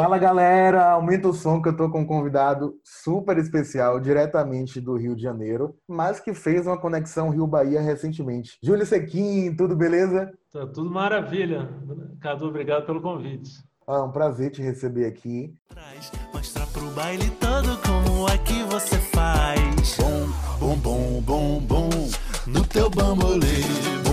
Fala galera, aumenta o som que eu tô com um convidado super especial, diretamente do Rio de Janeiro, mas que fez uma conexão Rio-Bahia recentemente. Júlio Sequim, tudo beleza? Tá tudo maravilha. Cadu, obrigado pelo convite. Ah, é um prazer te receber aqui. Mostra pro baile todo como é que você faz. Bom, bom, bom, bom, bom, no teu bambolê.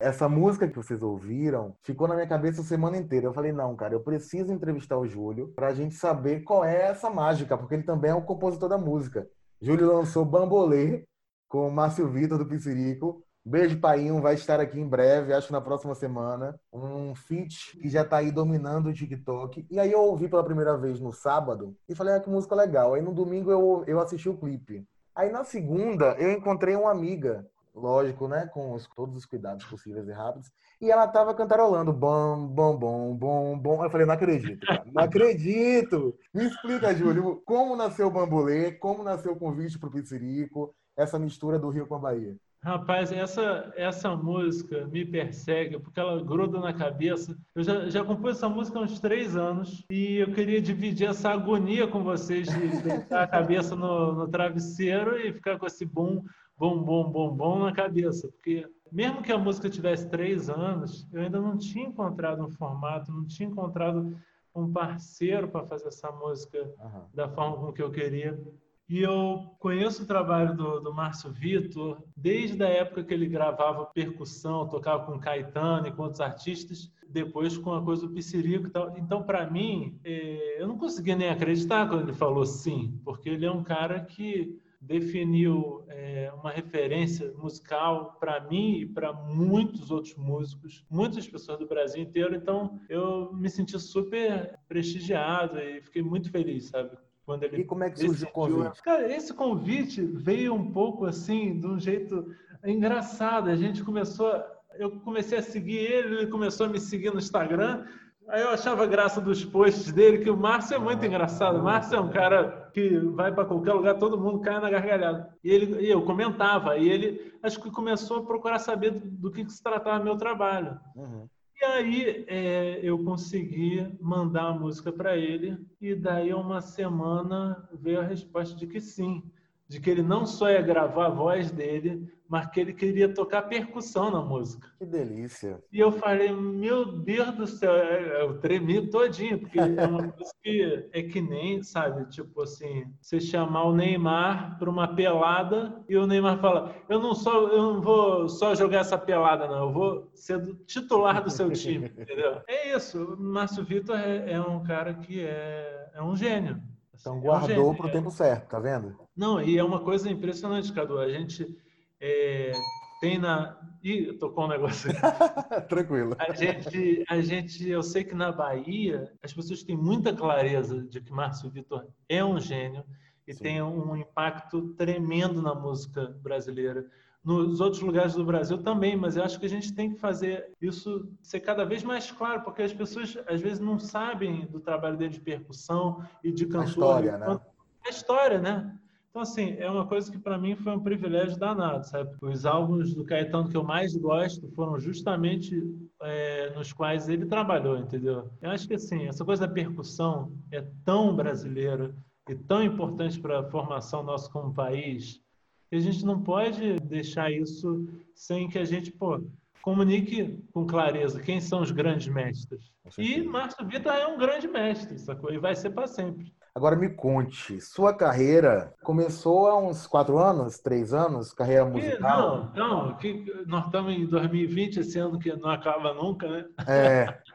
Essa música que vocês ouviram ficou na minha cabeça a semana inteira. Eu falei, não, cara, eu preciso entrevistar o Júlio pra gente saber qual é essa mágica, porque ele também é o compositor da música. Júlio lançou Bambolê com o Márcio Vitor do Pizzirico. Beijo, Painho, vai estar aqui em breve, acho que na próxima semana. Um feat que já tá aí dominando o TikTok. E aí eu ouvi pela primeira vez no sábado e falei, ah, que música legal. Aí no domingo eu, eu assisti o clipe. Aí na segunda eu encontrei uma amiga, lógico, né, com os, todos os cuidados possíveis e rápidos, e ela tava cantarolando bom, bom, bom, bom, bom. Eu falei, não acredito, cara, não acredito. Me explica, Júlio, como nasceu o Bambolê, como nasceu o convite pro Pizzirico, essa mistura do Rio com a Bahia. Rapaz, essa, essa música me persegue porque ela gruda na cabeça. Eu já, já compus essa música há uns três anos e eu queria dividir essa agonia com vocês de deitar a cabeça no, no travesseiro e ficar com esse bom, bom, bom, bom, bom na cabeça. Porque mesmo que a música tivesse três anos, eu ainda não tinha encontrado um formato, não tinha encontrado um parceiro para fazer essa música Aham. da forma com que eu queria. E eu conheço o trabalho do, do Márcio Vitor desde a época que ele gravava percussão, tocava com Caetano e com outros artistas, depois com a coisa do Piscirico e tal. Então, para mim, eh, eu não conseguia nem acreditar quando ele falou sim, porque ele é um cara que definiu eh, uma referência musical para mim e para muitos outros músicos, muitas pessoas do Brasil inteiro. Então, eu me senti super prestigiado e fiquei muito feliz, sabe? Quando ele E como é que surgiu o decidiu- convite? Cara, esse convite veio um pouco assim, de um jeito engraçado. A gente começou, eu comecei a seguir ele, ele começou a me seguir no Instagram. Aí eu achava graça dos posts dele, que o Márcio é muito engraçado. O Márcio é um cara que vai para qualquer lugar, todo mundo cai na gargalhada. E, ele, e eu comentava, e ele acho que começou a procurar saber do, que, que se tratava meu trabalho. Uhum. E aí é, eu consegui mandar a música para ele e daí a uma semana veio a resposta de que sim, de que ele não só ia gravar a voz dele, mas que ele queria tocar percussão na música. Que delícia. E eu falei, meu Deus do céu, é, eu tremi todinho, porque é uma coisa que é que nem, sabe, tipo assim, você chamar o Neymar para uma pelada e o Neymar fala, eu não só, eu não vou só jogar essa pelada, não, eu vou ser titular do seu time, entendeu? É isso, o Márcio Vitor é, é um cara que é, é um gênio. Então Assim, é um guardou gênio. pro tempo certo, tá vendo? Não, e é uma coisa impressionante, Cadu, a gente é, tem na... Ih, tocou um negócio aqui. Tranquilo. A gente, a gente, eu sei que na Bahia as pessoas têm muita clareza de que Márcio Vitor é um gênio e Sim. tem um impacto tremendo na música brasileira. Nos outros lugares do Brasil também, mas eu acho que a gente tem que fazer isso ser cada vez mais claro, porque as pessoas às vezes não sabem do trabalho dele de percussão e de cantor. história, né? A história, né? Então, assim, é uma coisa que para mim foi um privilégio danado, sabe? Os álbuns do Caetano que eu mais gosto foram justamente é, nos quais ele trabalhou, entendeu? Eu acho que, assim, essa coisa da percussão é tão brasileira e tão importante para a formação nossa como país que a gente não pode deixar isso sem que a gente, pô, comunique com clareza quem são os grandes mestres. E. Márcio Vitor é um grande mestre, sacou? E vai ser para sempre. Agora me conte, sua carreira começou há uns quatro anos, três anos, carreira Que- musical? Não, não, que nós estamos em 2020, esse ano que não acaba nunca, né? É,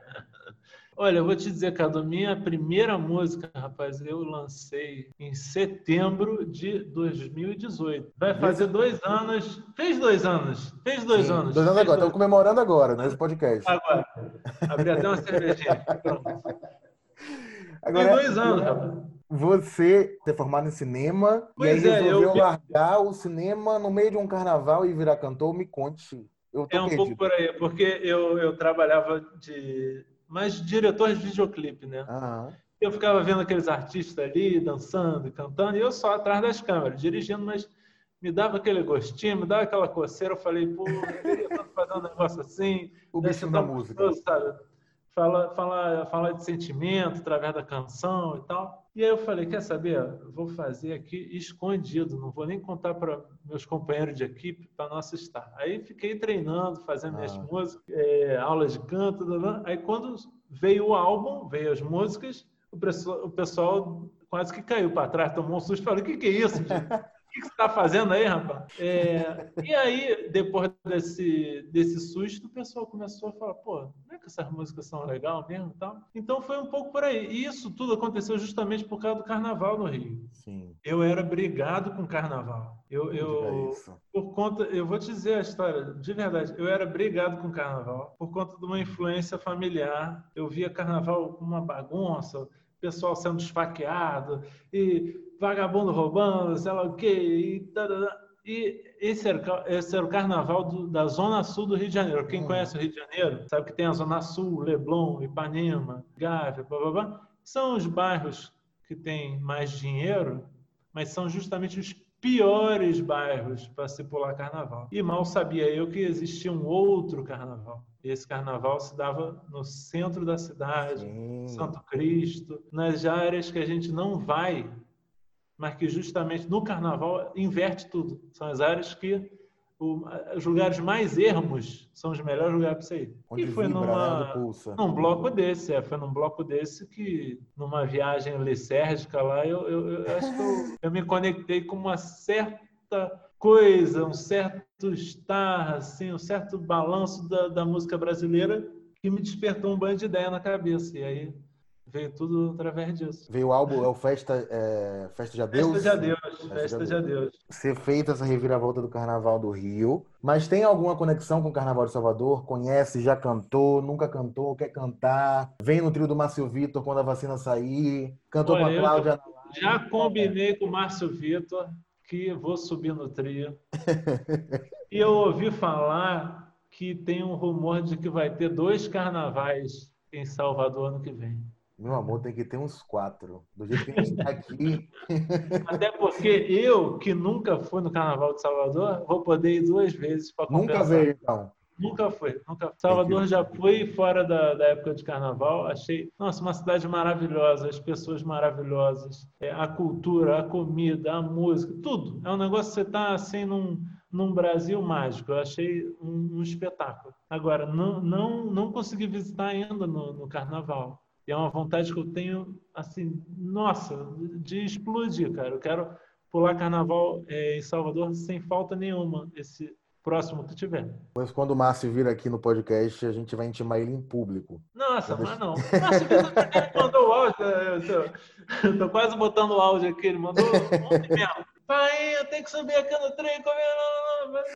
Olha, eu vou te dizer, Cadu, minha primeira música, rapaz, eu lancei em setembro de 2018. Vai fazer dois anos. Fez dois anos. Fez dois sim, anos. Dois anos agora, estamos comemorando agora nesse podcast. Agora. Abri até uma cervejinha. Pronto. Tem Agora, dois anos, rapaz. você ter formado em cinema Pois e é, aí eu resolveu vi- largar o cinema no meio de um carnaval e virar cantor, me conte. Eu tô É um perdido. pouco por aí, porque eu, eu trabalhava de. mais diretor de videoclipe, né? Aham. eu ficava vendo aqueles artistas ali dançando e cantando, e eu só atrás das câmeras, dirigindo, mas me dava aquele gostinho, me dava aquela coceira. Eu falei, pô, eu queria fazer um negócio assim. O bichinho da música. Sabe? Fala, fala, fala de sentimento através da canção e tal. E aí eu falei, quer saber? Vou fazer aqui escondido, não vou nem contar para meus companheiros de equipe para não assustar. Aí fiquei treinando, fazendo ah. minhas músicas, é, aulas de canto. Aí quando veio o álbum, veio as músicas, o pessoal, o pessoal quase que caiu para trás, tomou um susto. Falei, o que, que é isso, gente? que, que você está fazendo aí, rapaz? É, e aí, depois desse, desse susto, o pessoal começou a falar, pô, não é que essas músicas são legais mesmo e tal? Então foi um pouco por aí. E isso tudo aconteceu justamente por causa do carnaval no Rio. Sim. Eu era brigado com carnaval. Eu, eu por conta, eu vou te dizer a história, de verdade, eu era brigado com carnaval por conta de uma influência familiar. Eu via carnaval como uma bagunça, pessoal sendo esfaqueado e vagabundo roubando, sei lá o quê. E, e esse, era, esse era o carnaval do, da Zona Sul do Rio de Janeiro. Quem hum. conhece o Rio de Janeiro sabe que tem a Zona Sul, Leblon, Ipanema, Gávea, blá, blá, blá. São os bairros que têm mais dinheiro, mas são justamente os piores bairros para se pular carnaval. E mal sabia eu que existia um outro carnaval. Esse carnaval se dava no centro da cidade, Sim. Santo Cristo, nas áreas que a gente não vai mas que justamente no carnaval inverte tudo. São as áreas que o, os lugares mais ermos são os melhores lugares para você ir. Onde e foi numa, né, num bloco desse, é, foi num bloco desse que, numa viagem lisérgica lá, eu, eu, eu acho que eu, eu, me conectei com uma certa coisa, um certo estar, assim, um certo balanço da, da música brasileira que me despertou um banho de ideia na cabeça. E aí Veio tudo através disso. Veio o álbum, é o Festa, é, Festa de Adeus? Festa de Adeus, Festa, Festa de Adeus. Ser feita essa reviravolta do Carnaval do Rio, mas tem alguma conexão com o Carnaval de Salvador? Conhece, já cantou, nunca cantou, quer cantar? Vem no trio do Márcio Vitor quando a vacina sair? Cantou Olha, com a Cláudia? Já combinei com o Márcio Vitor que vou subir no trio. e eu ouvi falar que tem um rumor de que vai ter dois carnavais em Salvador ano que vem. Meu amor, tem que ter uns quatro. Do jeito que a gente está aqui. Até porque eu, que nunca fui no Carnaval de Salvador, vou poder ir duas vezes para Nunca veio, então. Nunca foi. Nunca... Salvador já foi fora da, da, época de carnaval. Achei, nossa, uma cidade maravilhosa, as pessoas maravilhosas, é, a cultura, a comida, a música, tudo. É um negócio que você está assim num, num Brasil mágico. Eu achei um, um, espetáculo. Agora, não, não, não consegui visitar ainda no, no carnaval. E é uma vontade que eu tenho, assim, nossa, de explodir, cara. Eu quero pular carnaval é, em Salvador sem falta nenhuma, esse próximo que tiver. Mas quando o Márcio vir aqui no podcast, a gente vai intimar ele em público. Nossa, mas não. Márcio ele mandou o áudio, eu tô, eu tô quase botando o áudio aqui, ele mandou ontem mesmo. Pai, eu tenho que subir aqui no trem.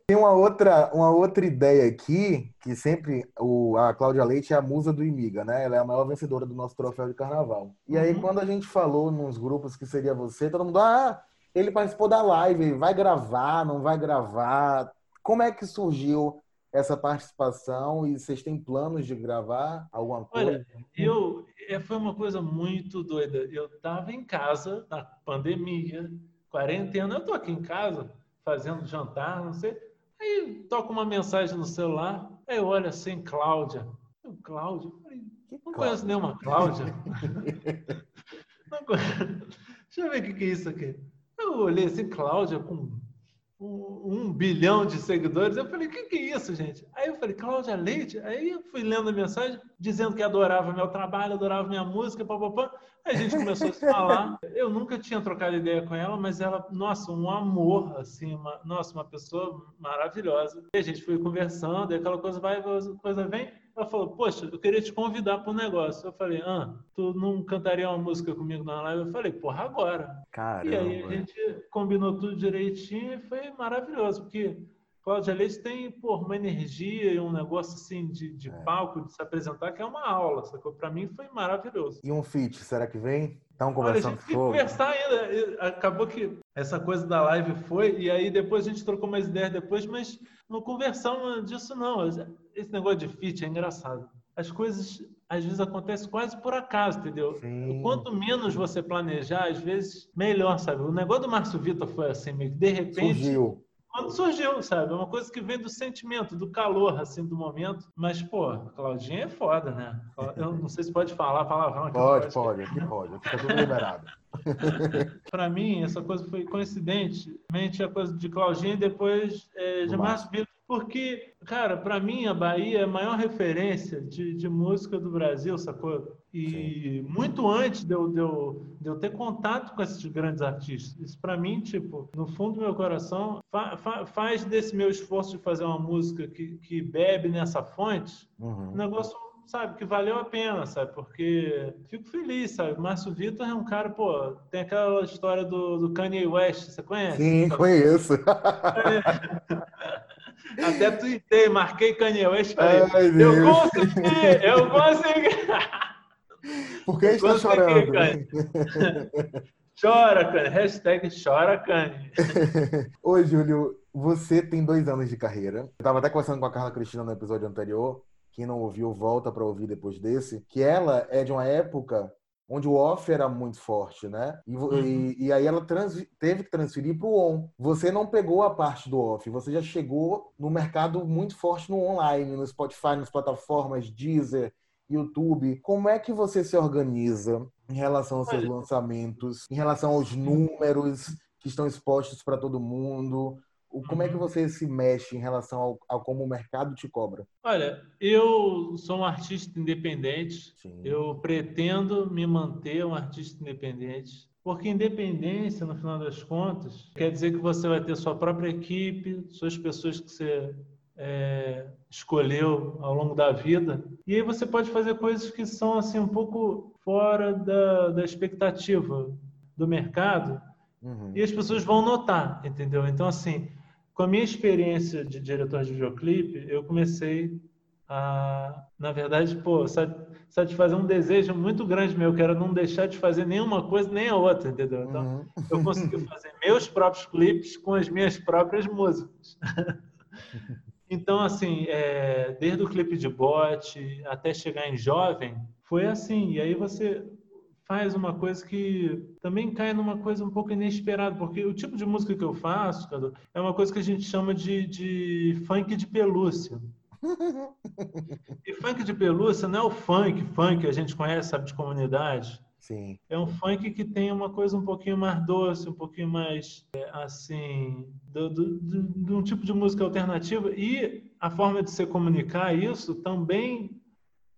Tem uma outra, uma outra ideia aqui, que sempre o, a Cláudia Leite é a musa do Imiga, né? Ela é a maior vencedora do nosso troféu de carnaval. E aí, uhum. quando a gente falou nos grupos que seria você, todo mundo, ah, ele participou da live, vai gravar, não vai gravar. Como é que surgiu essa participação e vocês têm planos de gravar alguma coisa? Olha, eu, é, foi uma coisa muito doida. Eu estava em casa, na pandemia, quarentena, eu tô aqui em casa fazendo jantar, não sei. Aí toca uma mensagem no celular, aí eu olho assim, Cláudia. Eu, Cláudia? não Cláudia? conheço nenhuma Cláudia. não conheço. Deixa eu ver o que, que é isso aqui. Eu olhei assim, Cláudia, com um, um, bilhão de seguidores. Eu falei, o que, que é isso, gente? Aí eu falei, Cláudia Leite. Aí eu fui lendo a mensagem, dizendo que adorava meu trabalho, adorava minha música, papapá. Aí a gente começou a se falar. Eu nunca tinha trocado ideia com ela, mas ela, nossa, um amor, assim, uma, nossa, uma pessoa maravilhosa. E a gente foi conversando, e aquela coisa vai, coisa vem. Ela falou, poxa, eu queria te convidar para um negócio. Eu falei, ah, tu não cantaria uma música comigo na live? Eu falei, porra, agora. Caramba. E aí a gente combinou tudo direitinho e foi maravilhoso, porque Cláudia Leite tem por uma energia e um negócio assim de, de é. palco, de se apresentar, que é uma aula, sacou? Para mim foi maravilhoso. E um feat, será que vem? Estão conversando Olha, a gente conversar ainda. Acabou que essa coisa da live foi, e aí depois a gente trocou mais ideias depois, mas não conversamos disso não. Esse negócio de feat é engraçado. As coisas às vezes acontece quase por acaso, entendeu? Sim. Quanto menos você planejar, às vezes melhor, sabe? O negócio do Márcio Vitor foi assim, meio que de repente. Surgiu. Quando surgiu, sabe? É uma coisa que vem do sentimento, do calor, assim, do momento. Mas, pô, Claudinha é foda, né? Eu não sei se pode falar palavrão aqui. Pode, pode, aqui pode. Fica tudo liberado. Para mim, essa coisa foi coincidentemente a coisa de Claudinha e depois é, de Márcio Vitor. Porque, cara, para mim a Bahia é a maior referência de, de música do Brasil, sacou? E muito antes de eu, de, eu, de eu ter contato com esses grandes artistas. Isso para mim, tipo, no fundo do meu coração, fa- fa- faz desse meu esforço de fazer uma música que, que bebe nessa fonte um Uhum. negócio, sabe, que valeu a pena, sabe? Porque fico feliz, sabe? Márcio Vitor é um cara, pô, tem aquela história do, do Kanye West, você conhece? Sim, conheço. Até tuitei, marquei Kanye West falei, Ai, eu consegui, eu consegui. Por que está chorando? Kanye. Chora, Kanye. Hashtag chora, Kanye. Oi, Júlio. Você tem dois anos de carreira. Eu estava até conversando com a Carla Cristina no episódio anterior. Quem não ouviu, volta para ouvir depois desse. Que ela é de uma época onde o off era muito forte, né? E, Uhum. e- e aí ela teve que transferir para o on. Você não pegou a parte do off, você já chegou no mercado muito forte no online, no Spotify, nas plataformas Deezer, YouTube. Como é que você se organiza em relação aos seus lançamentos, em relação aos números que estão expostos para todo mundo? Como é que Uhum. você se mexe em relação ao, ao como o mercado te cobra? Olha, eu sou um artista independente, Sim. eu pretendo me manter um artista independente, porque independência, no final das contas, quer dizer que você vai ter sua própria equipe, suas pessoas que você é, escolheu ao longo da vida, e aí você pode fazer coisas que são assim um pouco fora da, da expectativa do mercado, Uhum. e as pessoas vão notar, entendeu? Então, assim, com a minha experiência de diretor de videoclipe, eu comecei a, na verdade, pô, sa- satisfazer um desejo muito grande meu, que era não deixar de fazer nenhuma coisa nem a outra, entendeu? Então, Uhum. eu consegui fazer meus próprios clipes com as minhas próprias músicas. Então, assim, é, desde o clipe de bot até chegar em jovem, foi assim. E aí você faz uma coisa que também cai numa coisa um pouco inesperada, porque o tipo de música que eu faço, Cadu, é uma coisa que a gente chama de, de funk de pelúcia. E funk de pelúcia não é o funk, funk que a gente conhece, sabe, de comunidade. Sim. É um funk que tem uma coisa um pouquinho mais doce, um pouquinho mais, é, assim, de um tipo de música alternativa. E a forma de se comunicar isso também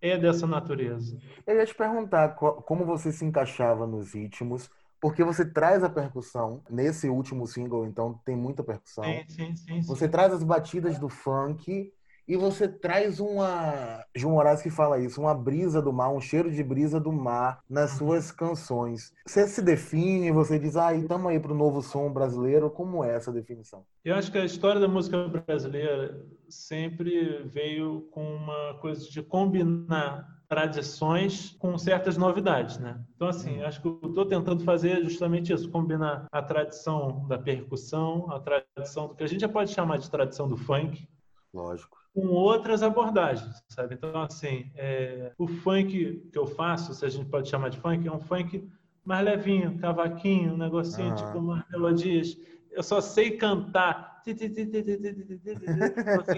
é dessa natureza. Eu ia te perguntar como você se encaixava nos ritmos, porque você traz a percussão. Nesse último single, então, tem muita percussão. Sim, sim, sim. sim. Você traz as batidas do funk e você traz uma. João Moraes que fala isso, uma brisa do mar, um cheiro de brisa do mar nas suas canções. Você se define, você diz, ah, estamos aí pro novo som brasileiro. Como é essa definição? Eu acho que a história da música brasileira sempre veio com uma coisa de combinar tradições com certas novidades, né? Então, assim, acho que eu estou tentando fazer justamente isso, combinar a tradição da percussão, a tradição do que a gente já pode chamar de tradição do funk, Lógico. com outras abordagens, sabe? Então, assim, é, o funk que eu faço, se a gente pode chamar de funk, é um funk mais levinho, cavaquinho, um negocinho, tipo umas melodias. Eu só sei cantar.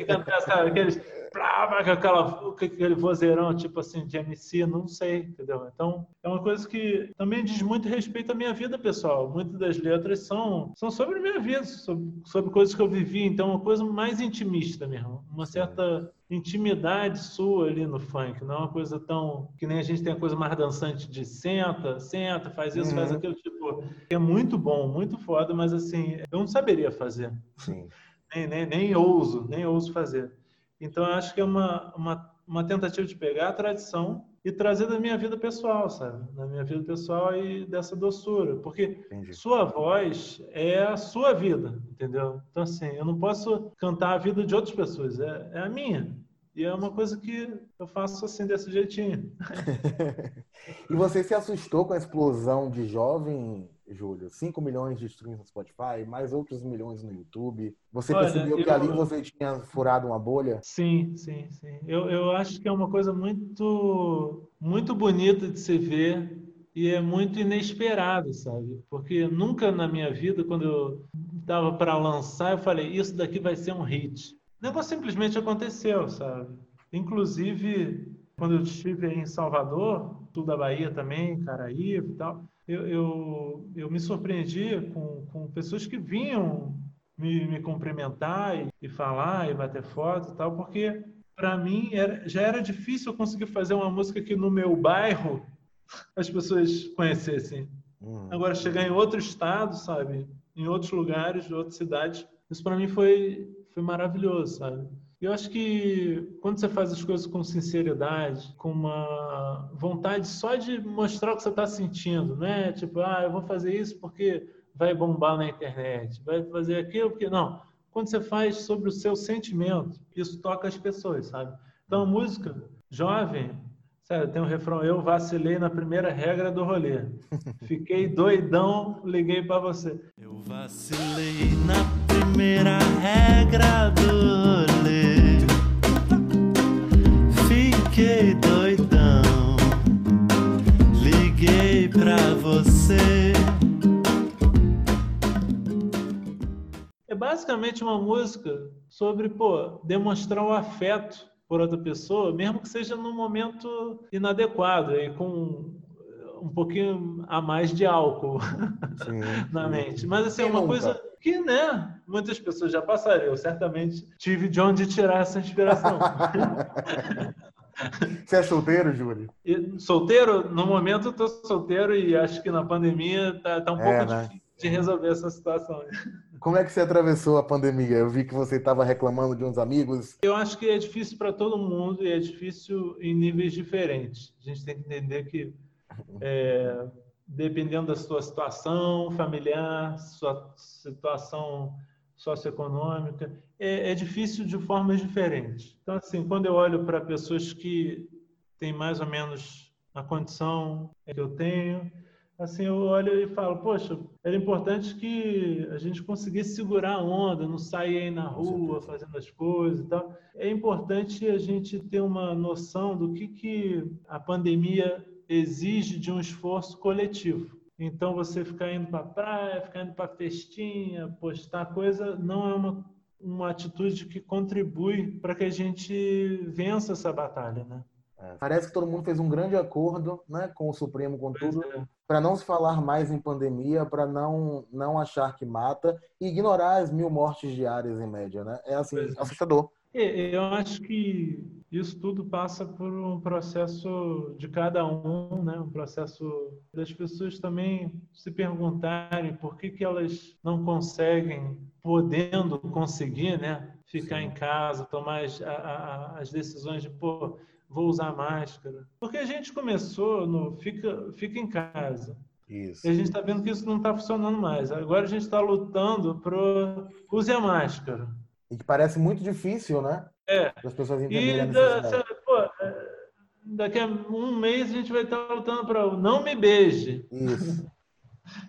Cantar, sabe? Aqueles. com aquela, aquele vozeirão, tipo assim, de MC, não sei, entendeu? Então, é uma coisa que também diz muito respeito à minha vida pessoal. Muitas das letras são, são sobre a minha vida, sobre, sobre coisas que eu vivi. Então, é uma coisa mais intimista mesmo. Uma certa intimidade sua ali no funk. Não é uma coisa tão. que nem a gente tem a coisa mais dançante de senta, senta, faz isso, Uhum. faz aquilo. Tipo, é muito bom, muito foda, mas assim, eu não saberia fazer Sim. nem, nem, nem ouso, nem ouso fazer. Então, eu acho que é uma, uma, uma tentativa de pegar a tradição e trazer da minha vida pessoal, sabe? Da minha vida pessoal e dessa doçura. Porque Entendi. sua voz é a sua vida, entendeu? Então, assim, eu não posso cantar a vida de outras pessoas, é, é a minha. E é uma coisa que eu faço assim, desse jeitinho. E você se assustou com a explosão de jovem Júlio? 5 milhões de streams no Spotify, mais outros milhões no YouTube. Você Olha, percebeu que eu- ali você tinha furado uma bolha? Sim, sim, sim. Eu, eu acho que é uma coisa muito, muito bonita de se ver e é muito inesperado, sabe? Porque nunca na minha vida, quando eu estava para lançar, eu falei, isso daqui vai ser um hit. O negócio simplesmente aconteceu, sabe? Inclusive, quando eu estive em Salvador, sul da Bahia também, Caraíba e tal, eu, eu, eu me surpreendia com, com pessoas que vinham me, me cumprimentar e, e falar e bater foto e tal, porque para mim era, já era difícil eu conseguir fazer uma música que no meu bairro as pessoas conhecessem. Hum. Agora chegar em outro estado, sabe, em outros lugares, outras cidades, isso para mim foi foi maravilhoso, sabe? Eu acho que quando você faz as coisas com sinceridade, com uma vontade só de mostrar o que você está sentindo, não é tipo, ah, eu vou fazer isso porque vai bombar na internet, vai fazer aquilo porque não. Quando você faz sobre o seu sentimento, isso toca as pessoas, sabe? Então, a música jovem, sério, tem um refrão, eu vacilei na primeira regra do rolê. Fiquei doidão, liguei para você. Eu vacilei na primeira regra do rolê. Fiquei doidão. Liguei pra você. É basicamente uma música sobre, pô, demonstrar o afeto por outra pessoa, mesmo que seja num momento inadequado e com um pouquinho a mais de álcool Sim, na sim. mente. Mas assim, é uma nunca? coisa que, né, muitas pessoas já passaram. Eu certamente tive de onde tirar essa inspiração. Você é solteiro, Júlio? Solteiro, no momento eu tô solteiro e acho que na pandemia tá, tá um É, pouco né? difícil de resolver essa situação. Como é que você atravessou a pandemia? Eu vi que você estava reclamando de uns amigos. Eu acho que é difícil para todo mundo e é difícil em níveis diferentes. A gente tem que entender que, é, dependendo da sua situação familiar, sua situação socioeconômica, é, é difícil de formas diferentes. Então, assim, quando eu olho para pessoas que têm mais ou menos a condição que eu tenho, assim, eu olho e falo, poxa, era importante que a gente conseguisse segurar a onda, não sair aí na rua fazendo as coisas e tal. É importante a gente ter uma noção do que, que a pandemia exige de um esforço coletivo. Então, você ficar indo para a praia, ficar indo para festinha, postar coisa, não é uma, uma atitude que contribui para que a gente vença essa batalha, né? É, Parece que todo mundo fez um grande acordo né, com o Supremo, com Pois tudo, é. para não se falar mais em pandemia, para não, não achar que mata e ignorar as mil mortes diárias em média. Né? É assim, Pois é. assustador. É, Eu acho que isso tudo passa por um processo de cada um, né? Um processo das pessoas também se perguntarem por que que elas não conseguem, podendo conseguir, né? Ficar Sim. em casa, tomar as, a- a- as decisões de, pô, vou usar máscara. Porque a gente começou no fica, fica em casa. Isso. E a gente está vendo que isso não está funcionando mais. Agora a gente está lutando pro use a máscara. E que parece muito difícil, né? É. Pessoas entenderem E da- sabe, pô, é, daqui a um mês a gente vai estar lutando para o não me beije. Isso.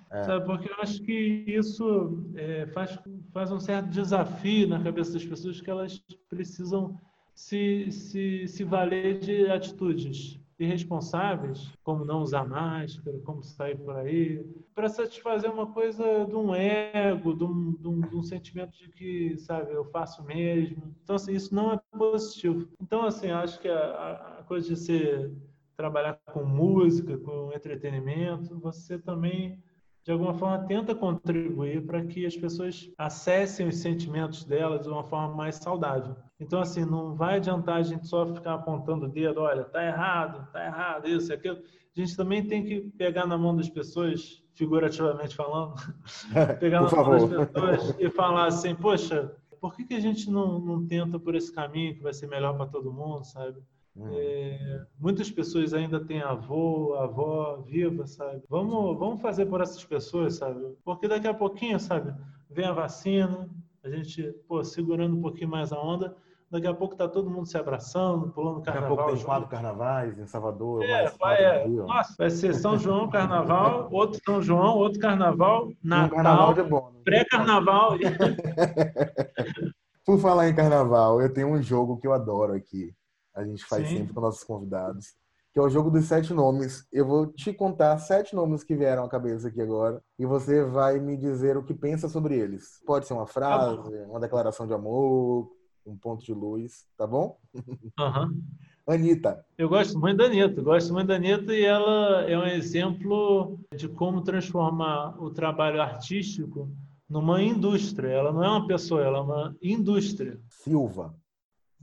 É. Sabe? Porque eu acho que isso é, faz, faz um certo desafio na cabeça das pessoas que elas precisam se, se, se valer de atitudes irresponsáveis, como não usar máscara, como sair por aí, para satisfazer uma coisa de um ego, de um, de, um, de um sentimento de que, sabe, eu faço mesmo. Então, assim, isso não é positivo. Então, assim, acho que a- a coisa de você trabalhar com música, com entretenimento, você também de alguma forma tenta contribuir para que as pessoas acessem os sentimentos delas de uma forma mais saudável. Então, assim, não vai adiantar a gente só ficar apontando o dedo, olha, tá errado, tá errado, isso, aquilo. A gente também tem que pegar na mão das pessoas, figurativamente falando, pegar Por na mão das favor. pessoas e falar assim, poxa, por que, que a gente não, não tenta por esse caminho que vai ser melhor para todo mundo, sabe? Hum. É, muitas pessoas ainda têm avô, avó viva, sabe? Vamos, vamos fazer por essas pessoas, sabe? Porque daqui a pouquinho, sabe? Vem a vacina, a gente, pô, segurando um pouquinho mais a onda, Daqui a pouco tá todo mundo se abraçando, pulando Daqui a carnaval. pouco tem quatro carnavais em Salvador. É, vai, é. Nossa, vai ser São João, carnaval, outro São João, outro carnaval, Um carnaval Natal, bônus. pré-carnaval. Por falar em carnaval, eu tenho um jogo que eu adoro aqui. A gente faz Sim. sempre com nossos convidados. Que é o jogo dos sete nomes. Eu vou te contar sete nomes que vieram à cabeça aqui agora. E você vai me dizer o que pensa sobre eles. Pode ser uma frase, uma declaração de amor, um ponto de luz, tá bom? Aham. Anitta. Eu gosto muito da Anitta, gosto muito da Anitta e ela é um exemplo de como transformar o trabalho artístico numa indústria. Ela não é uma pessoa, ela é uma indústria. Silva.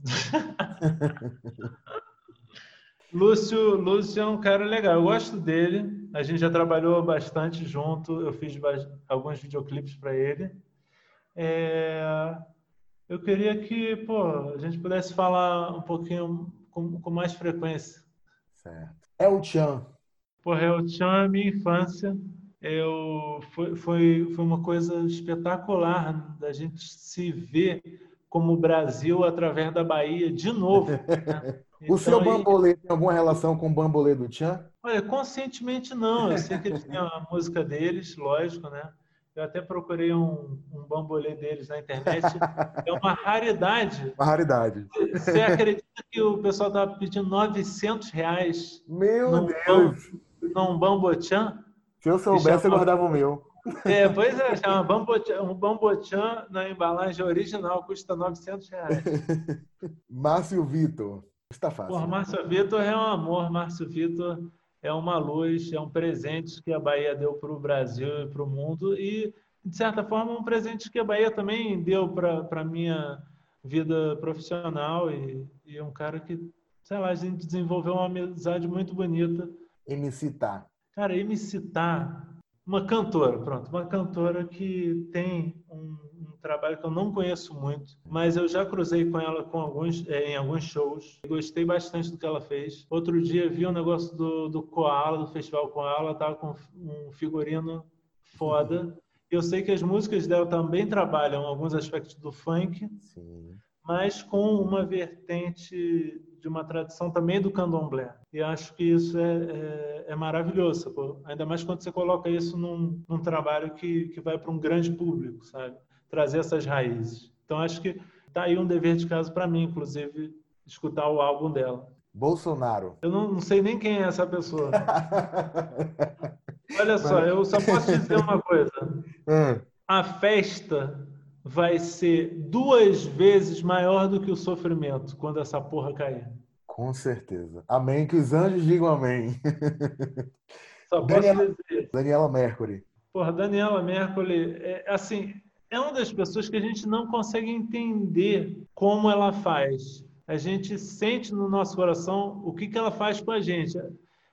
Lúcio, Lúcio é um cara legal, eu gosto dele. A gente já trabalhou bastante junto, eu fiz alguns videoclipes para ele. É, Eu queria que pô, a gente pudesse falar um pouquinho com, com mais frequência. Certo. É o Chan. Porra, eu tinha a minha infância. Eu, foi, foi, foi uma coisa espetacular da gente se ver como Brasil através da Bahia de novo. né? O seu Então, aí- bambolê tem alguma relação com o bambolê do Chan? Olha, conscientemente não. Eu sei que eles têm a música deles, lógico, né? Eu até procurei um, um bambolê deles na internet. É uma raridade. Uma raridade. Você acredita que o pessoal estava pedindo 900 reais Meu num, Deus! num bambochan? Se eu soubesse, eu guardava o meu. É, pois é, chama bambochan, um bambochan na embalagem original custa 900 reais. Márcio Vitor. Está fácil. Porra, Márcio Vitor é um amor, Márcio Vitor é uma luz, é um presente que a Bahia deu para o Brasil e para o mundo e, de certa forma, um presente que a Bahia também deu para a minha vida profissional e, e um cara que, sei lá, a gente desenvolveu uma amizade muito bonita. MC Tá. Cara, e me citar uma cantora, pronto, uma cantora que tem um, um trabalho que eu não conheço muito, mas eu já cruzei com ela com alguns, eh, em alguns shows. Gostei bastante do que ela fez. Outro dia vi um negócio do, do Koala, do Festival Koala, ela tava com um figurino foda. Eu sei que as músicas dela também trabalham alguns aspectos do funk, Sim. Mas com uma vertente de uma tradição também do candomblé. E acho que isso é, é, é maravilhoso, sacou? ainda mais quando você coloca isso num, num trabalho que, que vai para um grande público, sabe? Trazer essas raízes. Então acho que tá aí um dever de casa para mim, inclusive, escutar o álbum dela. Bolsonaro. Eu não, não sei nem quem é essa pessoa. Olha só, eu só posso dizer uma coisa. Hum. a festa vai ser duas vezes maior do que o sofrimento quando essa porra cair. Com certeza. Amém. Que os anjos digam amém. Só posso Daniela- dizer. Daniela Mercury. Porra, Daniela Mercury, é, assim, é uma das pessoas que a gente não consegue entender como ela faz. A gente sente no nosso coração o que, que ela faz com a gente.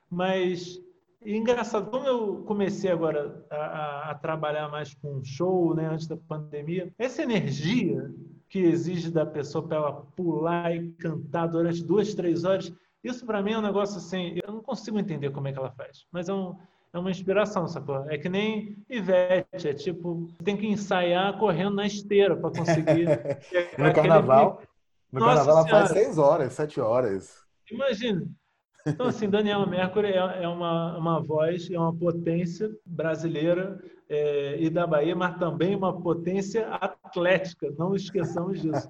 Mas, engraçado, como eu comecei agora a, a- trabalhar mais com show, né, antes da pandemia, essa energia que exige da pessoa para ela pular e cantar durante duas, três horas, isso para mim é um negócio assim, eu não consigo entender como é que ela faz. Mas é um, é uma inspiração, sacou? É que nem Ivete, é tipo, tem que ensaiar correndo na esteira para conseguir. No carnaval, no Nossa carnaval ela faz seis horas, sete horas. Imagina. Então, assim, Daniela Mercury é, é uma, uma voz, é uma potência brasileira é, e da Bahia, mas também uma potência atlética, não esqueçamos disso.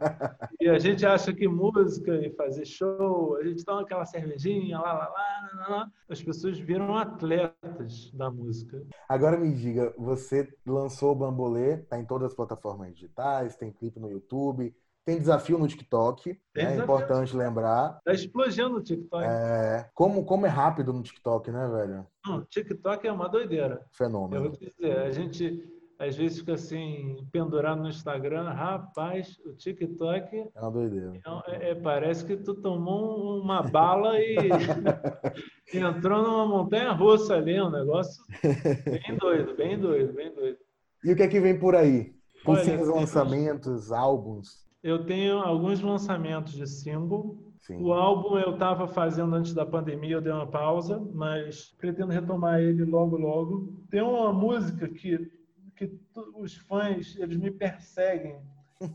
E a gente acha que música e fazer show, a gente toma aquela cervejinha, lá, lá, lá, lá, lá, as pessoas viram atletas da música. Agora me diga, você lançou o Bambolê, tá em todas as plataformas digitais, tem clipe no YouTube, tem desafio no TikTok, Tem é desafio. importante lembrar. Tá explodindo o TikTok. É, como, como é rápido no TikTok, né, velho? Não, o TikTok é uma doideira. Eu Fenômeno. vou te dizer, a gente às vezes fica assim, pendurado no Instagram, rapaz, o TikTok É uma doideira. é- é- parece que tu tomou um- uma bala e entrou numa montanha russa ali, um negócio bem doido, bem doido, bem doido. E o que é que vem por aí? Possíveis lançamentos, álbuns? Eu tenho alguns lançamentos de single. Sim. O álbum eu estava fazendo antes da pandemia, eu dei uma pausa, mas pretendo retomar ele logo, logo. Tem uma música que, que os fãs eles me perseguem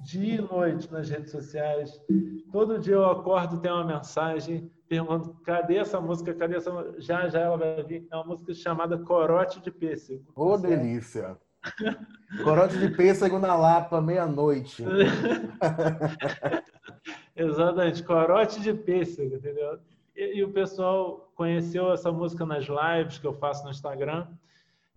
dia e noite nas redes sociais. Todo dia eu acordo tem uma mensagem perguntando cadê essa música, cadê essa? Já, já ela vai vir. É uma música chamada Corote de Pêssego. Ô, oh, delícia! Corote de Pêssego na Lapa, meia-noite. Exatamente, Corote de Pêssego, entendeu? E, e, o pessoal conheceu essa música nas lives que eu faço no Instagram.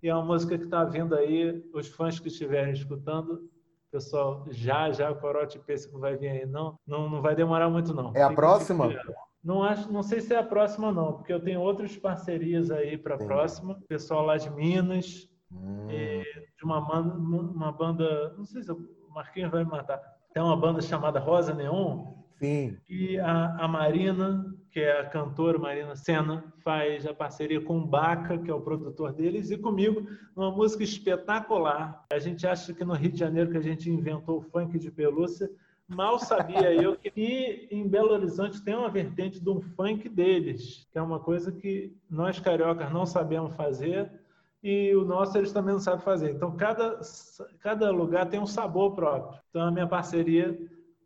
E é uma música que está vindo aí, os fãs que estiverem escutando, pessoal, já, já o Corote Pêssego vai vir aí. Não, não, não vai demorar muito, não. É a próxima? Não, acho, não sei se é a próxima, não, porque eu tenho outras parcerias aí para a próxima. Pessoal lá de Minas, hum. de uma, uma banda, não sei se o Marquinhos vai me matar. Tem uma banda chamada Rosa Neon. Sim. E a, a Marina, que é a cantora Marina Senna, faz a parceria com o Baca, que é o produtor deles, e comigo, uma música espetacular. A gente acha que no Rio de Janeiro que a gente inventou o funk de pelúcia, Mal sabia eu que em Belo Horizonte tem uma vertente de um funk deles, que é uma coisa que nós cariocas não sabemos fazer e o nosso eles também não sabem fazer. Então, cada, cada lugar tem um sabor próprio. Então, a minha parceria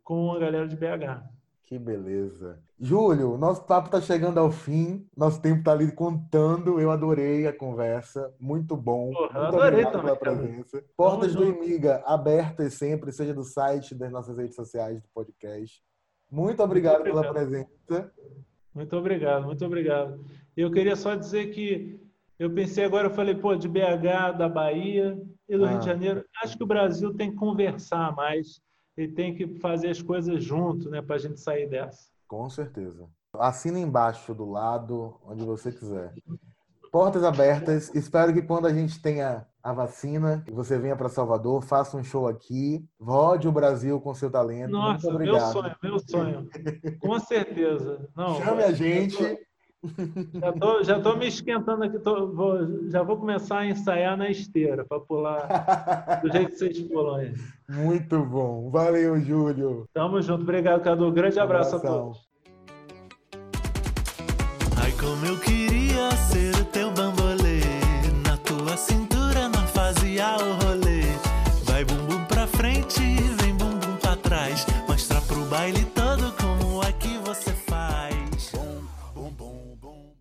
com a galera de BH. Que beleza. Júlio, nosso papo está chegando ao fim. Nosso tempo está ali contando. Eu adorei a conversa. Muito bom. Porra, Muito adorei também, pela presença. Portas do Imiga abertas sempre, seja do site, das nossas redes sociais, do podcast. Muito obrigado, muito obrigado. pela presença. Muito obrigado, muito obrigado. Eu queria só dizer que eu pensei agora, eu falei, pô, de BH, da Bahia e do ah. Rio de Janeiro, acho que o Brasil tem que conversar mais e tem que fazer as coisas junto, né, para a gente sair dessa. Com certeza. Assina embaixo do lado, onde você quiser. Portas abertas. Espero que quando a gente tenha a vacina, você venha para Salvador, faça um show aqui, rode o Brasil com seu talento. Nossa, meu sonho, meu sonho. Com certeza. Não, Chame a gente. Já tô, já tô me esquentando aqui, tô, vou, já vou começar a ensaiar na esteira para pular do jeito que vocês pulam aí. Muito bom. Valeu, Júlio. Tamo junto. Obrigado, Cadu. Grande abraço Abração. a todos. Ai, como eu queria ser o teu bambolê. Na tua cintura não fazia o rolê. Vai bumbum pra frente, vem